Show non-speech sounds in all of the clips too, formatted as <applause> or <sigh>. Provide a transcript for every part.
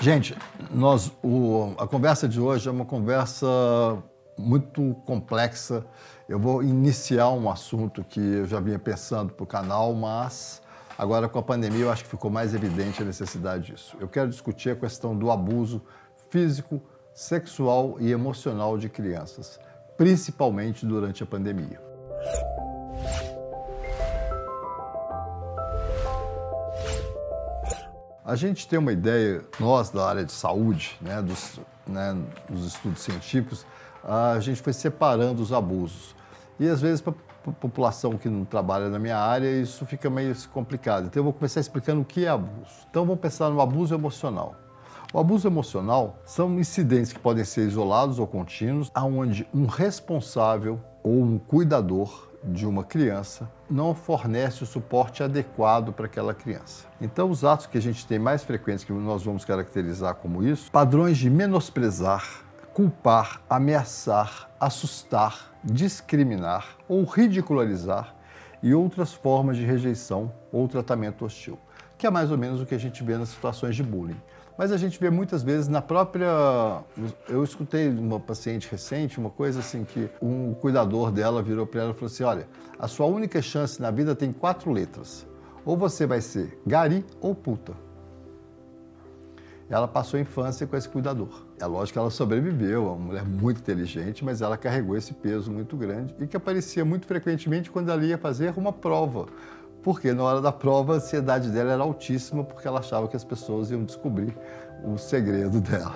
Gente, nós, o, a conversa de hoje é uma conversa muito complexa. Eu vou iniciar um assunto que eu já vinha pensando para o canal, mas agora com a pandemia eu acho que ficou mais evidente a necessidade disso. Eu quero discutir a questão do abuso físico, sexual e emocional de crianças, principalmente durante a pandemia. A gente tem uma ideia, nós da área de saúde, né, dos, né, dos estudos científicos, a gente foi separando os abusos. E às vezes, para a população que não trabalha na minha área, isso fica meio complicado. Então, eu vou começar explicando o que é abuso. Então, vamos pensar no abuso emocional. O abuso emocional são incidentes que podem ser isolados ou contínuos, aonde um responsável ou um cuidador de uma criança não fornece o suporte adequado para aquela criança. Então, os atos que a gente tem mais frequentes, que nós vamos caracterizar como isso, padrões de menosprezar, culpar, ameaçar, assustar, discriminar ou ridicularizar e outras formas de rejeição ou tratamento hostil, que é mais ou menos o que a gente vê nas situações de bullying. Mas a gente vê muitas vezes na própria. Eu escutei uma paciente recente uma coisa assim que um cuidador dela virou para ela e falou assim: olha, a sua única chance na vida tem quatro letras. Ou você vai ser gari ou puta. Ela passou a infância com esse cuidador. É lógico que ela sobreviveu, é uma mulher muito inteligente, mas ela carregou esse peso muito grande e que aparecia muito frequentemente quando ela ia fazer uma prova porque na hora da prova a ansiedade dela era altíssima porque ela achava que as pessoas iam descobrir o segredo <laughs> dela.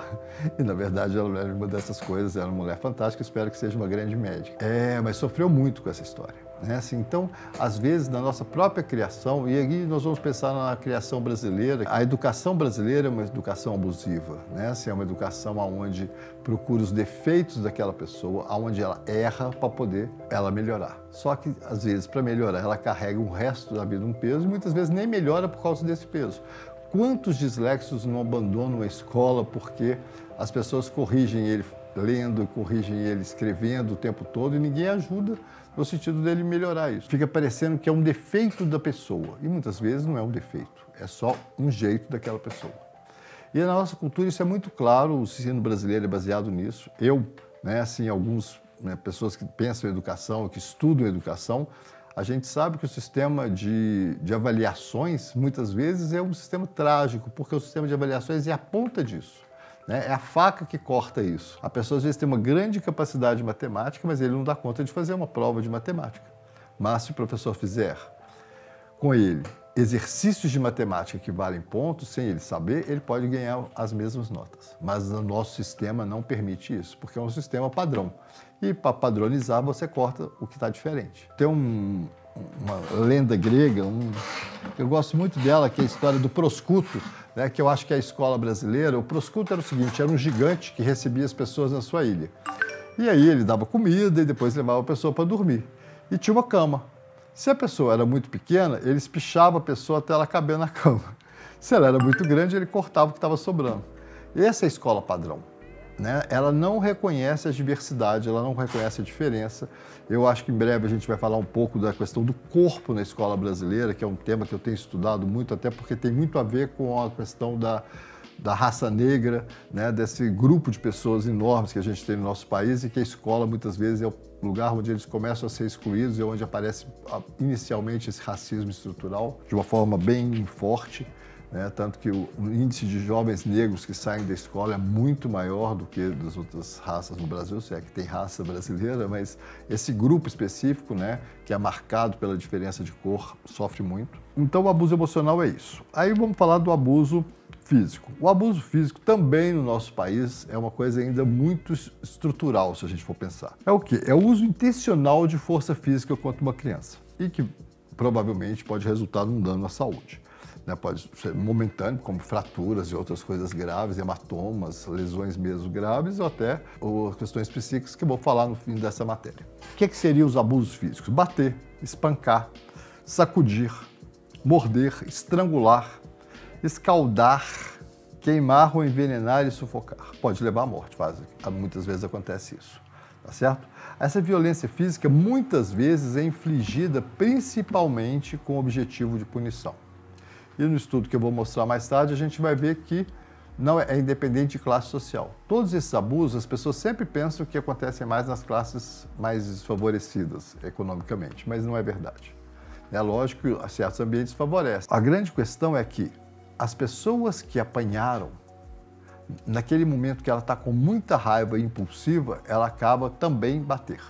E na verdade ela era uma dessas coisas, era uma mulher fantástica, espero que seja uma grande médica. É, mas sofreu muito com essa história. Né? Assim, então, às vezes, na nossa própria criação, e aí nós vamos pensar na criação brasileira, a educação brasileira é uma educação abusiva, né? assim, é uma educação onde procura os defeitos daquela pessoa, onde ela erra para poder ela melhorar. Só que, às vezes, para melhorar, ela carrega o resto da vida um peso e muitas vezes nem melhora por causa desse peso. Quantos disléxicos não abandonam a escola porque as pessoas corrigem ele lendo, corrigem ele escrevendo o tempo todo e ninguém ajuda no sentido dele melhorar isso. Fica parecendo que é um defeito da pessoa e muitas vezes não é um defeito, é só um jeito daquela pessoa. E na nossa cultura isso é muito claro, o ensino brasileiro é baseado nisso. Eu, né, assim, algumas né, pessoas que pensam em educação, que estudam educação, a gente sabe que o sistema de, de avaliações, muitas vezes, é um sistema trágico, porque o sistema de avaliações é a ponta disso. Né? É a faca que corta isso. A pessoa às vezes tem uma grande capacidade de matemática, mas ele não dá conta de fazer uma prova de matemática. Mas se o professor fizer com ele exercícios de matemática que valem pontos, sem ele saber, ele pode ganhar as mesmas notas. Mas o nosso sistema não permite isso, porque é um sistema padrão. E para padronizar, você corta o que está diferente. Tem um, uma lenda grega, um, eu gosto muito dela, que é a história do proscuto, né, que eu acho que é a escola brasileira. O proscuto era o seguinte: era um gigante que recebia as pessoas na sua ilha. E aí ele dava comida e depois levava a pessoa para dormir. E tinha uma cama. Se a pessoa era muito pequena, ele espichava a pessoa até ela caber na <laughs> cama. Se ela era muito grande, ele cortava o que estava sobrando. Essa é a escola padrão. Né? Ela não reconhece a diversidade, ela não reconhece a diferença. Eu acho que em breve a gente vai falar um pouco da questão do corpo na escola brasileira, que é um tema que eu tenho estudado muito, até porque tem muito a ver com a questão da, da raça negra, né? desse grupo de pessoas enormes que a gente tem no nosso país e que a escola muitas vezes é o lugar onde eles começam a ser excluídos e onde aparece ah, inicialmente esse racismo estrutural de uma forma bem forte. Né? Tanto que o índice de jovens negros que saem da escola é muito maior do que das outras raças no Brasil, se é que tem raça brasileira, mas esse grupo específico, né, que é marcado pela diferença de cor, sofre muito. Então o abuso emocional é isso. Aí vamos falar do abuso físico. O abuso físico também no nosso país é uma coisa ainda muito estrutural, se a gente for pensar. É o quê? É o uso intencional de força física contra uma criança e que provavelmente pode resultar num dano à saúde. Né? Pode ser momentâneo, como fraturas e outras coisas graves, hematomas, lesões mesmo graves, ou até ou questões psíquicas que eu vou falar no fim dessa matéria. O que, é que seriam os abusos físicos? Bater, espancar, sacudir, morder, estrangular, escaldar, queimar ou envenenar e sufocar. Pode levar à morte, faz, muitas vezes acontece isso, tá certo? Essa violência física muitas vezes é infligida principalmente com o objetivo de punição. E no estudo que eu vou mostrar mais tarde, a gente vai ver que não é, é independente de classe social. Todos esses abusos, as pessoas sempre pensam que acontecem mais nas classes mais desfavorecidas economicamente, mas não é verdade. É lógico que certos ambientes favorecem. A grande questão é que as pessoas que apanharam, naquele momento que ela está com muita raiva e impulsiva, ela acaba também bater.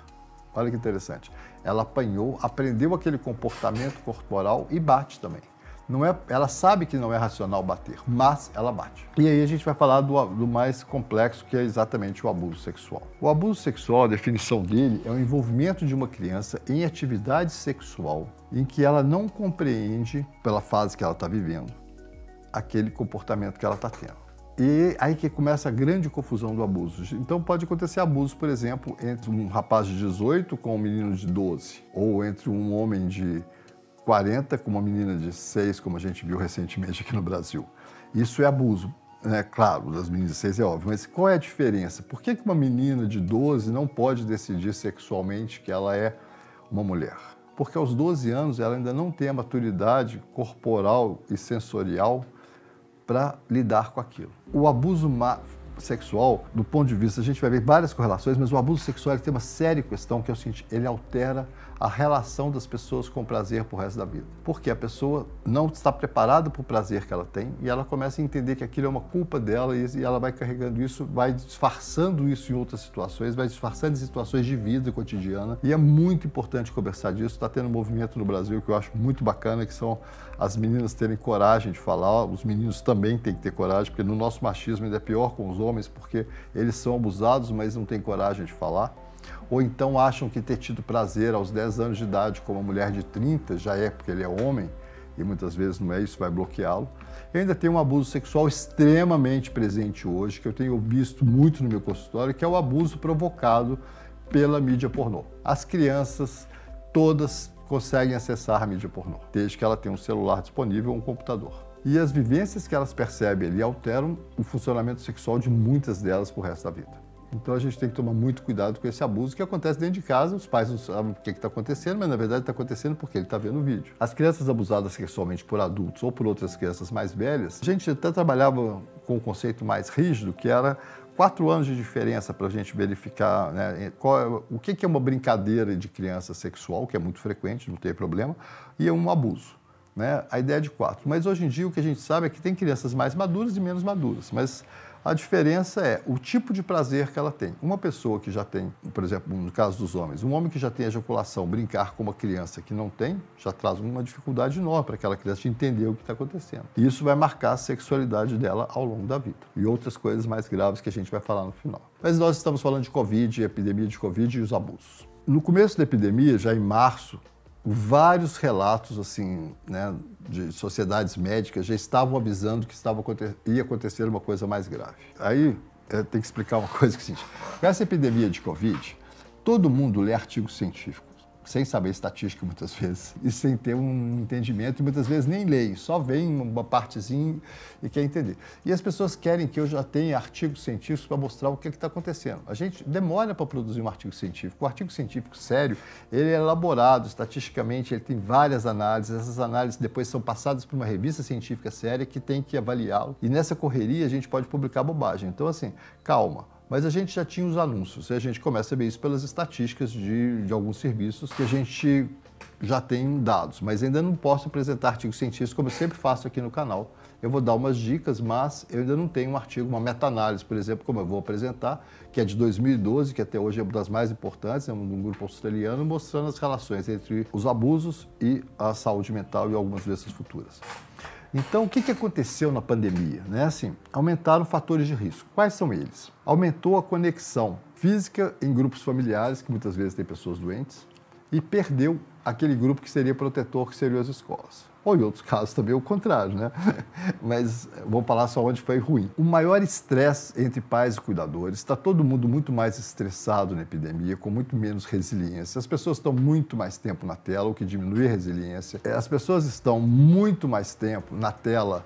Olha que interessante. Ela apanhou, aprendeu aquele comportamento corporal e bate também. Não é, ela sabe que não é racional bater, mas ela bate. E aí a gente vai falar do, do, mais complexo, que é exatamente o abuso sexual. O abuso sexual, a definição dele, é o envolvimento de uma criança em atividade sexual em que ela não compreende, pela fase que ela está vivendo, aquele comportamento que ela está tendo. E aí que começa a grande confusão do abuso. Então pode acontecer abuso, por exemplo, entre um rapaz de 18 com um menino de 12, ou entre um homem de 40 com uma menina de 6, como a gente viu recentemente aqui no Brasil. Isso é abuso. É claro, das meninas de 6 é óbvio, mas qual é a diferença? Por que uma menina de 12 não pode decidir sexualmente que ela é uma mulher? Porque aos 12 anos ela ainda não tem a maturidade corporal e sensorial para lidar com aquilo. O abuso sexual, do ponto de vista, a gente vai ver várias correlações, mas o abuso sexual tem uma séria questão que é o seguinte: ele altera a relação das pessoas com o prazer pro resto da vida. Porque a pessoa não está preparada para o prazer que ela tem e ela começa a entender que aquilo é uma culpa dela e ela vai carregando isso, vai disfarçando isso em outras situações, vai disfarçando em situações de vida cotidiana. E é muito importante conversar disso. Está tendo um movimento no Brasil que eu acho muito bacana, que são as meninas terem coragem de falar, os meninos também têm que ter coragem, porque no nosso machismo ainda é pior com os homens, porque eles são abusados, mas não têm coragem de falar ou então acham que ter tido prazer aos 10 anos de idade com uma mulher de 30 já é porque ele é homem, e muitas vezes não é isso, vai bloqueá-lo. E ainda tem um abuso sexual extremamente presente hoje, que eu tenho visto muito no meu consultório, que é o abuso provocado pela mídia pornô. As crianças todas conseguem acessar a mídia pornô, desde que ela tenha um celular disponível ou um computador. E as vivências que elas percebem ali alteram o funcionamento sexual de muitas delas para o resto da vida. Então a gente tem que tomar muito cuidado com esse abuso que acontece dentro de casa. Os pais não sabem o que está acontecendo, mas na verdade está acontecendo porque ele está vendo o vídeo. As crianças abusadas sexualmente por adultos ou por outras crianças mais velhas, a gente até trabalhava com um conceito mais rígido, que era quatro anos de diferença para a gente verificar né, qual é, o que é uma brincadeira de criança sexual, que é muito frequente, não tem problema, e é um abuso. Né? A ideia de quatro. Mas hoje em dia o que a gente sabe é que tem crianças mais maduras e menos maduras. Mas a diferença é o tipo de prazer que ela tem. Uma pessoa que já tem, por exemplo, no caso dos homens, um homem que já tem ejaculação, brincar com uma criança que não tem, já traz uma dificuldade enorme para aquela criança entender o que está acontecendo. E isso vai marcar a sexualidade dela ao longo da vida. E outras coisas mais graves que a gente vai falar no final. Mas nós estamos falando de Covid, epidemia de Covid e os abusos. No começo da epidemia, já em março, vários relatos assim, né, de sociedades médicas já estavam avisando que estava ia acontecer uma coisa mais grave. Aí é, tem que explicar uma <laughs> coisa que é seguinte: essa epidemia de Covid, todo mundo lê artigos científicos sem saber estatística muitas <laughs> vezes, e sem ter um entendimento, e muitas vezes nem leem, só vem uma partezinha e quer entender. E as pessoas querem que eu já tenha artigos científicos para mostrar o que é está acontecendo. A gente demora para produzir um artigo científico. O artigo científico sério, ele é elaborado estatisticamente, ele tem várias análises, essas análises depois são passadas para uma revista científica séria que tem que avaliá-lo, e nessa correria a gente pode publicar bobagem. Então, assim, calma mas a gente já tinha os anúncios e a gente começa a ver isso pelas estatísticas de, de alguns serviços que a gente já tem dados, mas ainda não posso apresentar artigos científicos como eu sempre faço aqui no canal. Eu vou dar umas dicas, mas eu ainda não tenho um artigo, uma meta-análise, por exemplo, como eu vou apresentar, que é de 2012, que até hoje é uma das mais importantes, é um grupo australiano, mostrando as relações entre os abusos e a saúde mental e algumas doenças futuras. Então, o que, que aconteceu na pandemia? Né? Assim, aumentaram fatores de risco. Quais são eles? Aumentou a conexão física em grupos familiares, que muitas vezes tem pessoas doentes, e perdeu aquele grupo que seria protetor, que seriam as escolas ou em outros casos também o contrário, né? <laughs> Mas vamos falar só onde foi ruim. O maior estresse entre pais e cuidadores, está todo mundo muito mais estressado na epidemia, com muito menos resiliência. As pessoas estão muito mais tempo na tela, o que diminui a resiliência. As pessoas estão muito mais tempo na tela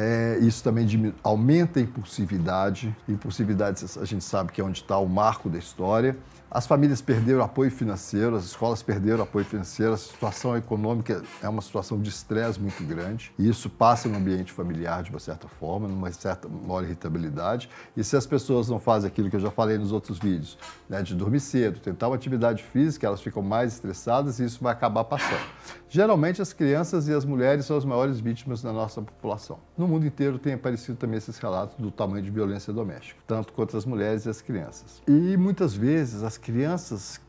É, isso também aumenta a impulsividade. Impulsividade, a gente sabe que é onde está o marco da história. As famílias perderam apoio financeiro, as escolas perderam apoio financeiro, a situação econômica é uma situação de estresse muito grande. E isso passa no ambiente familiar de uma certa forma, numa certa maior irritabilidade. E se as pessoas não fazem aquilo que eu já falei nos outros vídeos, né, de dormir cedo, tentar uma atividade física, elas ficam mais estressadas e isso vai acabar passando. Geralmente as crianças e as mulheres são as maiores vítimas da nossa população. No mundo inteiro tem aparecido também esses relatos do tamanho de violência doméstica, tanto contra as mulheres e as crianças. E muitas vezes as crianças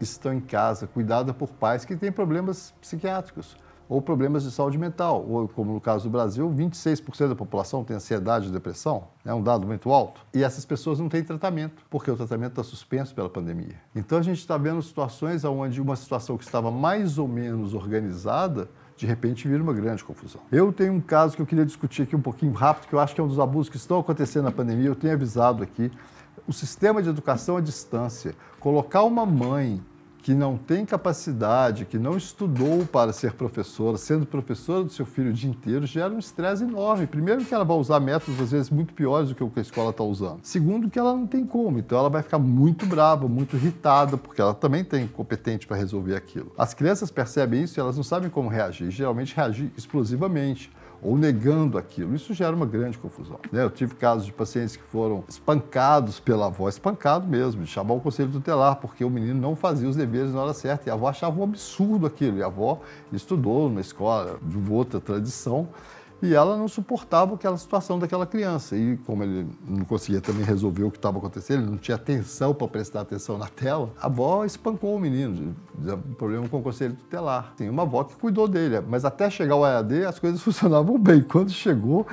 estão em casa cuidadas por pais que têm problemas psiquiátricos ou problemas de saúde mental, ou como no caso do Brasil, 26% da população tem ansiedade e depressão, é um dado muito alto, e essas pessoas não têm tratamento, porque o tratamento está suspenso pela pandemia. Então a gente está vendo situações onde uma situação que estava mais ou menos organizada, de repente vira uma grande confusão. Eu tenho um caso que eu queria discutir aqui um pouquinho rápido, que eu acho que é um dos abusos que estão acontecendo na pandemia, eu tenho avisado aqui, o sistema de educação à distância, colocar uma mãe que não tem capacidade, que não estudou para ser professora, sendo professora do seu filho o dia inteiro, gera um estresse enorme. Primeiro, que ela vai usar métodos, às vezes, muito piores do que o que a escola está usando. Segundo, que ela não tem como. Então, ela vai ficar muito brava, muito irritada, porque ela também tem competente para resolver aquilo. As crianças percebem isso e elas não sabem como reagir. Geralmente, reagir explosivamente ou negando aquilo. Isso gera uma grande confusão. Né? Eu tive casos de pacientes que foram espancados pela avó, espancado mesmo, de chamar o conselho tutelar, porque o menino não fazia os deveres na hora certa. E a avó achava um absurdo aquilo. E a avó estudou numa escola de outra tradição e ela não suportava aquela situação daquela criança. E como ele não conseguia também resolver o que estava acontecendo, ele não tinha atenção para prestar atenção na tela, a avó espancou o menino, problema com o conselho tutelar. Tem uma avó que cuidou dele, mas até chegar ao EAD as coisas <laughs> funcionavam bem. Quando chegou,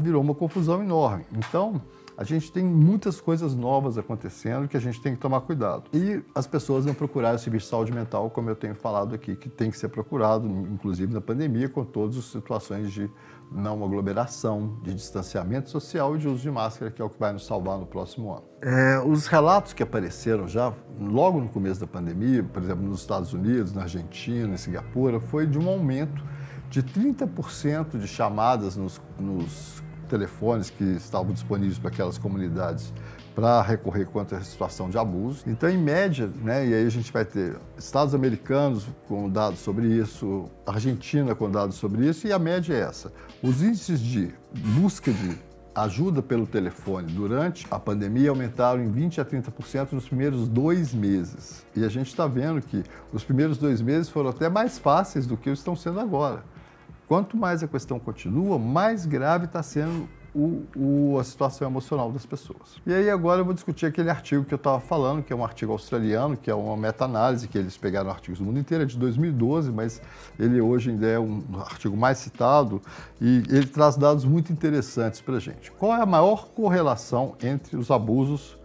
virou uma confusão enorme. Então, a gente tem muitas coisas novas acontecendo que a gente tem que tomar cuidado. E as pessoas não procuraram o serviço de saúde mental, como eu tenho falado aqui, que tem que ser procurado, inclusive na pandemia, com todas as situações de não aglomeração, de distanciamento social e de uso de máscara, que é o que vai nos salvar no próximo ano. É, os relatos que apareceram já logo no começo da pandemia, por exemplo, nos Estados Unidos, na Argentina, em Singapura, foi de um aumento de 30% de chamadas nos, nos telefones que estavam disponíveis para aquelas comunidades para recorrer contra a situação de abuso. Então, em média, né, e aí a gente vai ter Estados americanos com dados sobre isso, Argentina com dados sobre isso, e a média é essa. Os índices de busca de ajuda pelo telefone durante a pandemia aumentaram em 20 a 30% nos primeiros dois meses. E a gente está vendo que os primeiros dois meses foram até mais fáceis do que estão sendo agora. Quanto mais a questão continua, mais grave está sendo o, o, a situação emocional das pessoas. E aí agora eu vou discutir aquele artigo que eu estava falando, que é um artigo australiano, que é uma meta-análise, que eles pegaram artigos do mundo inteiro, é de 2012, mas ele hoje ainda é um artigo mais citado e ele traz dados muito interessantes para a gente. Qual é a maior correlação entre os abusos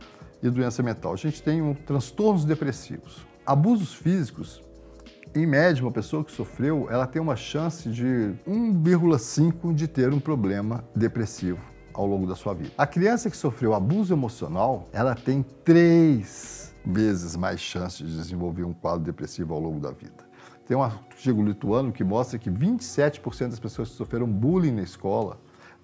e doença mental? A gente tem um, transtornos depressivos. Abusos físicos em média, uma pessoa que sofreu, ela tem uma chance de 1,5 de ter um problema depressivo ao longo da sua vida. A criança que sofreu abuso emocional, ela tem três vezes mais chance de desenvolver um quadro depressivo ao longo da vida. Tem um artigo lituano que mostra que 27% das pessoas que sofreram bullying na escola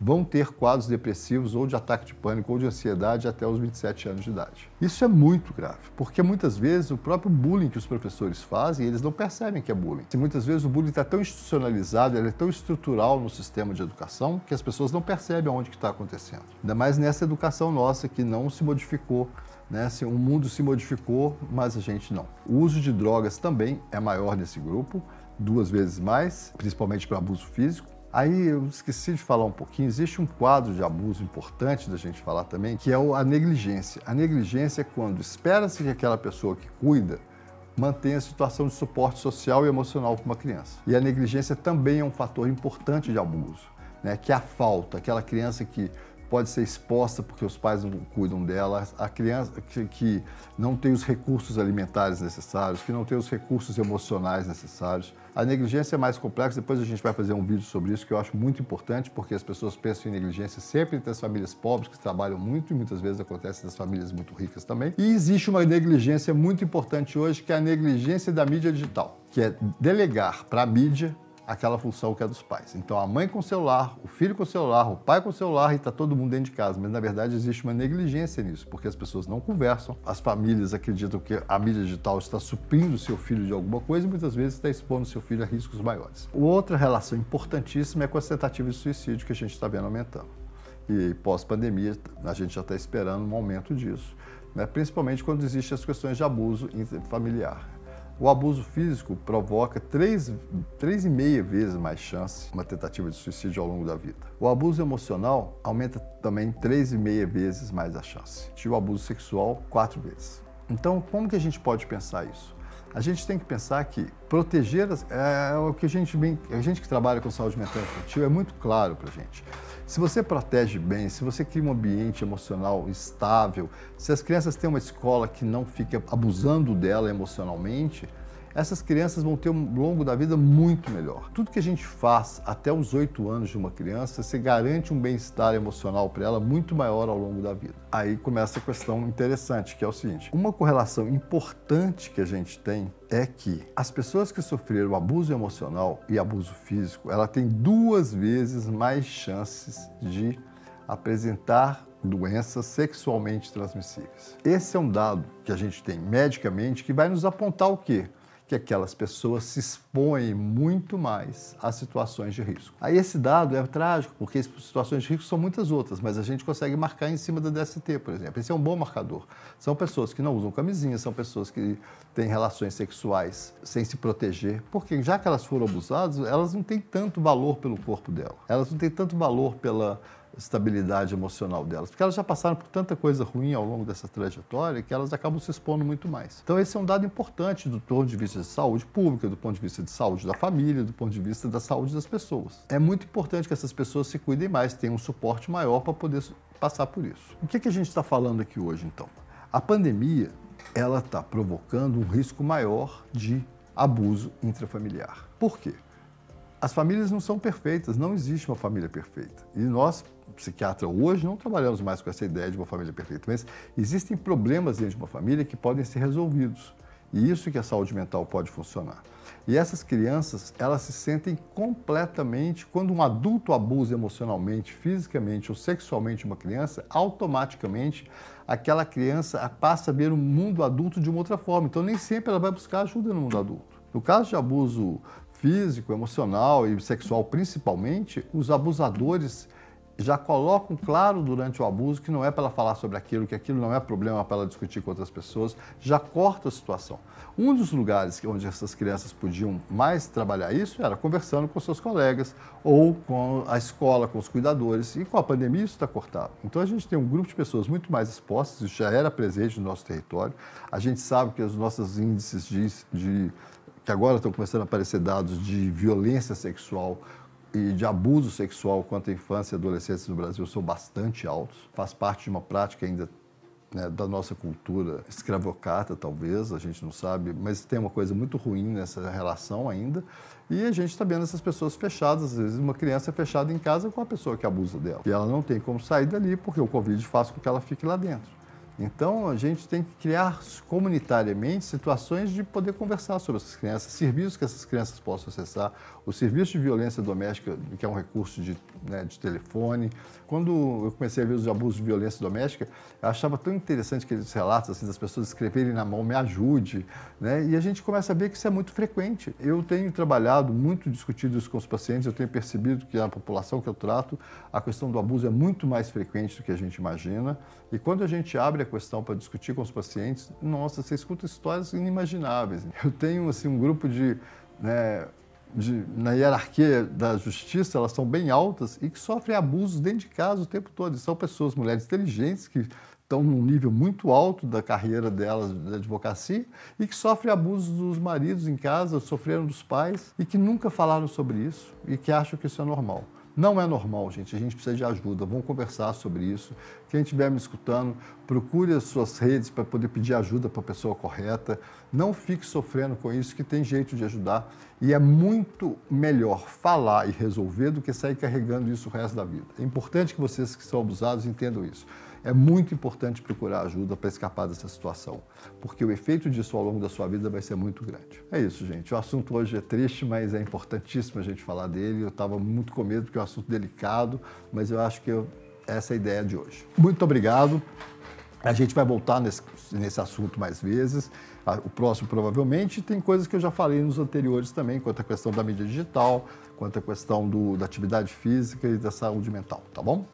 vão ter quadros depressivos ou de ataque de pânico ou de ansiedade até os 27 anos de idade. Isso é muito grave, porque muitas vezes o próprio bullying que os professores fazem, eles não percebem que é bullying. E muitas vezes o bullying está tão institucionalizado, ele é tão estrutural no sistema de educação que as pessoas não percebem onde está acontecendo. Ainda mais nessa educação nossa que não se modificou né? Assim, o mundo se modificou, mas a gente não. O uso de drogas também é maior nesse grupo, duas vezes mais, principalmente para abuso físico. Aí eu esqueci de falar um pouquinho, existe um quadro de abuso importante da gente falar também, que é a negligência. A negligência é quando espera-se que aquela pessoa que cuida mantenha a situação de suporte social e emocional para uma criança. E a negligência também é um fator importante de abuso, né? que é a falta, aquela criança que pode ser exposta porque os pais não cuidam dela, a criança que, que, não tem os recursos alimentares necessários, que não tem os recursos emocionais necessários. A negligência é mais complexa, depois a gente vai fazer um vídeo sobre isso que eu acho muito importante, porque as pessoas pensam em negligência sempre entre as famílias pobres que trabalham muito e muitas vezes acontece nas famílias muito ricas também. E existe uma negligência muito importante hoje, que é a negligência da mídia digital, que é delegar para a mídia aquela função que é dos pais. Então a mãe com o celular, o filho com o celular, o pai com o celular e está todo mundo dentro de casa. Mas na verdade existe uma negligência nisso, porque as pessoas não conversam, as famílias acreditam que a mídia digital está suprindo o seu filho de alguma coisa e muitas vezes está expondo o seu filho a riscos maiores. Outra relação importantíssima é com as tentativas de suicídio que a gente está vendo aumentando. E pós-pandemia a gente já está esperando um aumento disso, né? principalmente quando existem as questões de abuso familiar. O abuso físico provoca 3,5 vezes mais chance de uma tentativa de suicídio ao longo da vida. O abuso emocional aumenta também 3,5 vezes mais a chance. E o abuso sexual, 4 vezes. Então, como que a gente pode pensar isso? A gente tem que pensar que proteger é, é o que a gente vem, a gente que trabalha com saúde mental infantil é muito claro para a gente. Se você protege bem, se você cria um ambiente emocional estável, se as crianças têm uma escola que não fica abusando dela emocionalmente, essas crianças vão ter um longo da vida muito melhor. Tudo que a gente faz até os oito anos de uma criança, se garante um bem-estar emocional para ela muito maior ao longo da vida. Aí começa a questão interessante, que é o seguinte: uma correlação importante que a gente tem é que as pessoas que sofreram abuso emocional e abuso físico, ela tem duas vezes mais chances de apresentar doenças sexualmente transmissíveis. Esse é um dado que a gente tem medicamente que vai nos apontar o quê? Que aquelas pessoas se expõem muito mais a situações de risco. Aí esse dado é trágico, porque situações de risco são muitas outras, mas a gente consegue marcar em cima da DST, por exemplo. Esse é um bom marcador. São pessoas que não usam camisinha, são pessoas que têm relações sexuais sem se proteger, porque já que elas foram abusadas, elas não têm tanto valor pelo corpo dela. Elas não têm tanto valor pela estabilidade emocional delas, porque elas já passaram por tanta coisa ruim ao longo dessa trajetória que elas acabam se expondo muito mais. Então esse é um dado importante do ponto de vista de saúde pública, do ponto de vista de saúde da família, do ponto de vista da saúde das pessoas. É muito importante que essas pessoas se cuidem mais, tenham um suporte maior para poder passar por isso. O que, que a gente está falando aqui hoje então? A pandemia ela está provocando um risco maior de abuso intrafamiliar. Por quê? As famílias não são perfeitas, não existe uma família perfeita. E nós, psiquiatra, hoje não trabalhamos mais com essa ideia de uma família perfeita, mas existem problemas dentro de uma família que podem ser resolvidos. E isso que a saúde mental pode funcionar. E essas crianças, elas se sentem completamente, quando um adulto abusa emocionalmente, fisicamente ou sexualmente uma criança, automaticamente aquela criança passa a ver o mundo adulto de uma outra forma. Então nem sempre ela vai buscar ajuda no mundo adulto. No caso de abuso físico, emocional e sexual principalmente, os abusadores já colocam claro durante o abuso que não é para ela falar sobre aquilo, que aquilo não é problema para ela discutir com outras pessoas, já corta a situação. Um dos lugares onde essas crianças podiam mais trabalhar isso era conversando com seus colegas ou com a escola, com os cuidadores, e com a pandemia isso está cortado. Então a gente tem um grupo de pessoas muito mais expostas, isso já era presente no nosso território, a gente sabe que os nossos índices de, de que agora estão começando a aparecer dados de violência sexual e de abuso sexual quanto à infância e adolescência no Brasil são bastante altos. Faz parte de uma prática ainda né, da nossa cultura escravocrata, talvez, a gente não sabe, mas tem uma coisa muito ruim nessa relação ainda. E a gente está vendo essas pessoas fechadas, às vezes uma criança é fechada em casa com a pessoa que abusa dela. E ela não tem como sair dali porque o Covid faz com que ela fique lá dentro. Então, a gente tem que criar comunitariamente situações de poder conversar sobre essas crianças, serviços que essas crianças possam acessar, o serviço de violência doméstica, que é um recurso de, né, de telefone. Quando eu comecei a ver os abusos de violência doméstica, eu achava tão interessante aqueles relatos assim, das pessoas escreverem na mão, me ajude, né? e a gente começa a ver que isso é muito frequente. Eu tenho trabalhado muito, discutido isso com os pacientes, eu tenho percebido que na população que eu trato, a questão do abuso é muito mais frequente do que a gente imagina, e quando a gente abre a questão para discutir com os pacientes, nossa, você escuta histórias inimagináveis. Eu tenho assim um grupo de, né, de, na hierarquia da justiça, elas são bem altas e que sofrem abusos dentro de casa o tempo todo. E são pessoas, mulheres inteligentes que estão num nível muito alto da carreira delas da advocacia e que sofrem abusos dos maridos em casa, sofreram dos pais e que nunca falaram sobre isso e que acham que isso é normal. Não é normal, gente. A gente precisa de ajuda. Vamos conversar sobre isso. Quem estiver me escutando, procure as suas redes para poder pedir ajuda para a pessoa correta. Não fique sofrendo com isso, que tem jeito de ajudar. E é muito melhor falar e resolver do que sair carregando isso o resto da vida. É importante que vocês que são abusados entendam isso. É muito importante procurar ajuda para escapar dessa situação, porque o efeito disso ao longo da sua vida vai ser muito grande. É isso, gente. O assunto hoje é triste, mas é importantíssimo a gente falar dele. Eu estava muito com medo porque é um assunto delicado, mas eu acho que eu, essa é a ideia de hoje. Muito obrigado. A gente vai voltar nesse, nesse assunto mais vezes. O próximo, provavelmente, tem coisas que eu já falei nos anteriores também, quanto à questão da mídia digital, quanto à questão do, da atividade física e da saúde mental, tá bom?